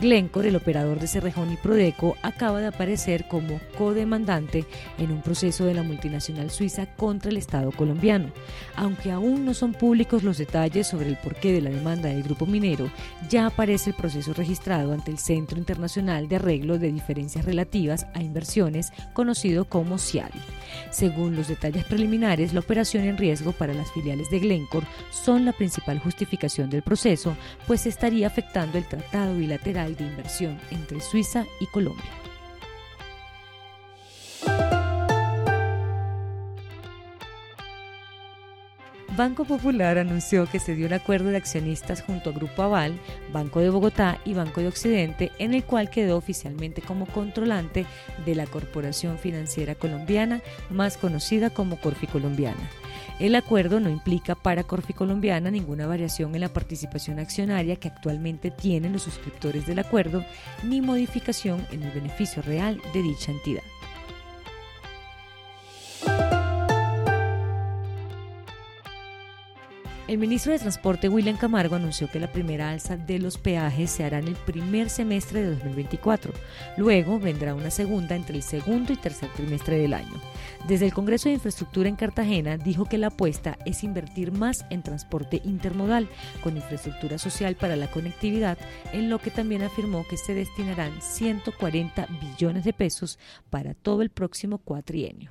Glencore, el operador de Cerrejón y Prodeco, acaba de aparecer como codemandante en un proceso de la multinacional suiza contra el Estado colombiano. Aunque aún no son públicos los detalles sobre el porqué de la demanda del grupo minero, ya aparece el proceso registrado ante el Centro Internacional de Arreglo de Diferencias Relativas a Inversiones, conocido como CIADI. Según los detalles preliminares, la operación en riesgo para las filiales de Glencore son la principal justificación del proceso, pues estaría afectando el tratado bilateral de inversión entre Suiza y Colombia. Banco Popular anunció que se dio un acuerdo de accionistas junto a Grupo Aval, Banco de Bogotá y Banco de Occidente, en el cual quedó oficialmente como controlante de la Corporación Financiera Colombiana, más conocida como Corfi Colombiana. El acuerdo no implica para Corfi Colombiana ninguna variación en la participación accionaria que actualmente tienen los suscriptores del acuerdo, ni modificación en el beneficio real de dicha entidad. El ministro de Transporte William Camargo anunció que la primera alza de los peajes se hará en el primer semestre de 2024. Luego vendrá una segunda entre el segundo y tercer trimestre del año. Desde el Congreso de Infraestructura en Cartagena dijo que la apuesta es invertir más en transporte intermodal con infraestructura social para la conectividad, en lo que también afirmó que se destinarán 140 billones de pesos para todo el próximo cuatrienio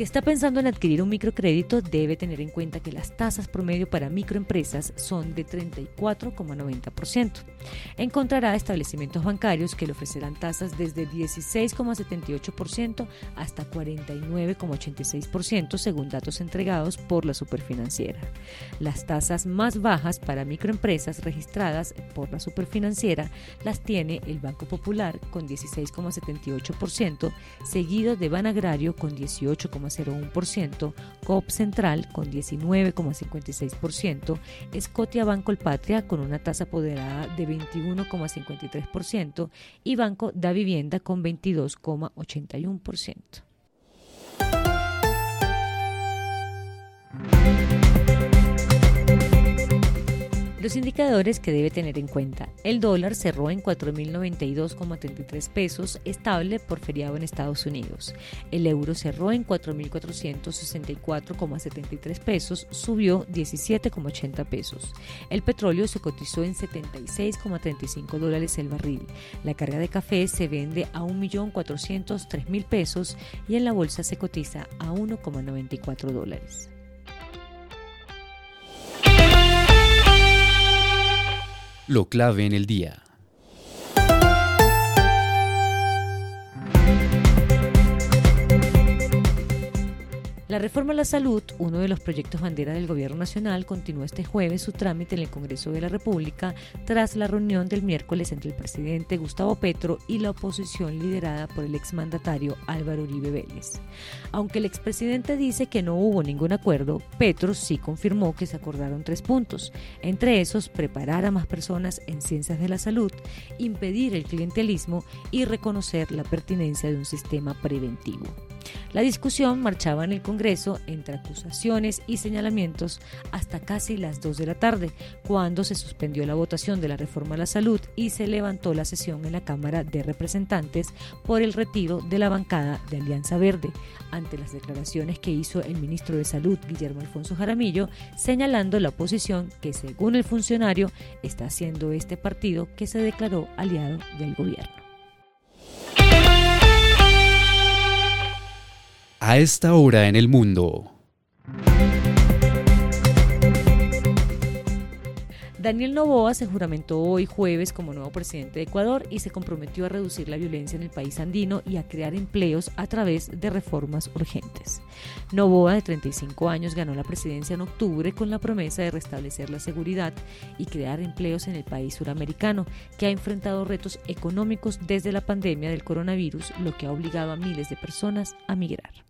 Si está pensando en adquirir un microcrédito, debe tener en cuenta que las tasas promedio para microempresas son de 34,90%. Encontrará establecimientos bancarios que le ofrecerán tasas desde 16,78% hasta 49,86% según datos entregados por la superfinanciera. Las tasas más bajas para microempresas registradas por la superfinanciera las tiene el Banco Popular con 16,78%, seguido de Banagrario con 18,5%. 0,01%, COP Central con 19,56%, Scotia Banco El Patria con una tasa apoderada de 21,53% y Banco da Vivienda con 22,81%. Los indicadores que debe tener en cuenta. El dólar cerró en 4.092,33 pesos, estable por feriado en Estados Unidos. El euro cerró en 4.464,73 pesos, subió 17,80 pesos. El petróleo se cotizó en 76,35 dólares el barril. La carga de café se vende a 1.403.000 pesos y en la bolsa se cotiza a 1,94 dólares. Lo clave en el día. La reforma a la salud, uno de los proyectos bandera del Gobierno Nacional, continúa este jueves su trámite en el Congreso de la República tras la reunión del miércoles entre el presidente Gustavo Petro y la oposición liderada por el exmandatario Álvaro Uribe Vélez. Aunque el expresidente dice que no hubo ningún acuerdo, Petro sí confirmó que se acordaron tres puntos, entre esos preparar a más personas en ciencias de la salud, impedir el clientelismo y reconocer la pertinencia de un sistema preventivo. La discusión marchaba en el Congreso entre acusaciones y señalamientos hasta casi las 2 de la tarde, cuando se suspendió la votación de la reforma a la salud y se levantó la sesión en la Cámara de Representantes por el retiro de la bancada de Alianza Verde, ante las declaraciones que hizo el ministro de Salud, Guillermo Alfonso Jaramillo, señalando la oposición que, según el funcionario, está haciendo este partido que se declaró aliado del gobierno. A esta hora en el mundo. Daniel Novoa se juramentó hoy jueves como nuevo presidente de Ecuador y se comprometió a reducir la violencia en el país andino y a crear empleos a través de reformas urgentes. Novoa, de 35 años, ganó la presidencia en octubre con la promesa de restablecer la seguridad y crear empleos en el país suramericano, que ha enfrentado retos económicos desde la pandemia del coronavirus, lo que ha obligado a miles de personas a migrar.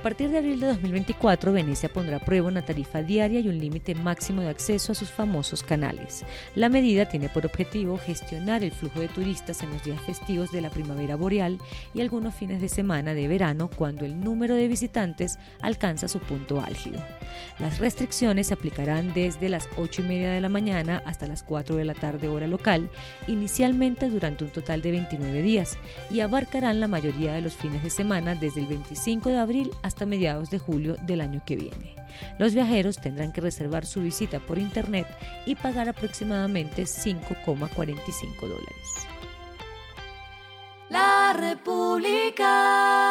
Partir de abril de 2024, Venecia pondrá a prueba una tarifa diaria y un límite máximo de acceso a sus famosos canales. La medida tiene por objetivo gestionar el flujo de turistas en los días festivos de la primavera boreal y algunos fines de semana de verano cuando el número de visitantes alcanza su punto álgido. Las restricciones se aplicarán desde las 8 y media de la mañana hasta las 4 de la tarde hora local, inicialmente durante un total de 29 días, y abarcarán la mayoría de los fines de semana desde el 25 de abril hasta mediados de julio del año que viene. Los viajeros tendrán que reservar su visita por internet y pagar aproximadamente 5,45 dólares. La República.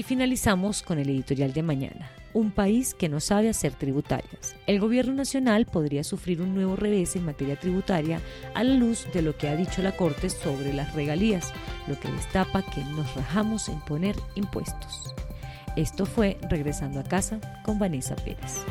Y finalizamos con el editorial de mañana. Un país que no sabe hacer tributarias. El gobierno nacional podría sufrir un nuevo revés en materia tributaria a la luz de lo que ha dicho la Corte sobre las regalías, lo que destapa que nos rajamos en poner impuestos. Esto fue Regresando a casa con Vanessa Pérez.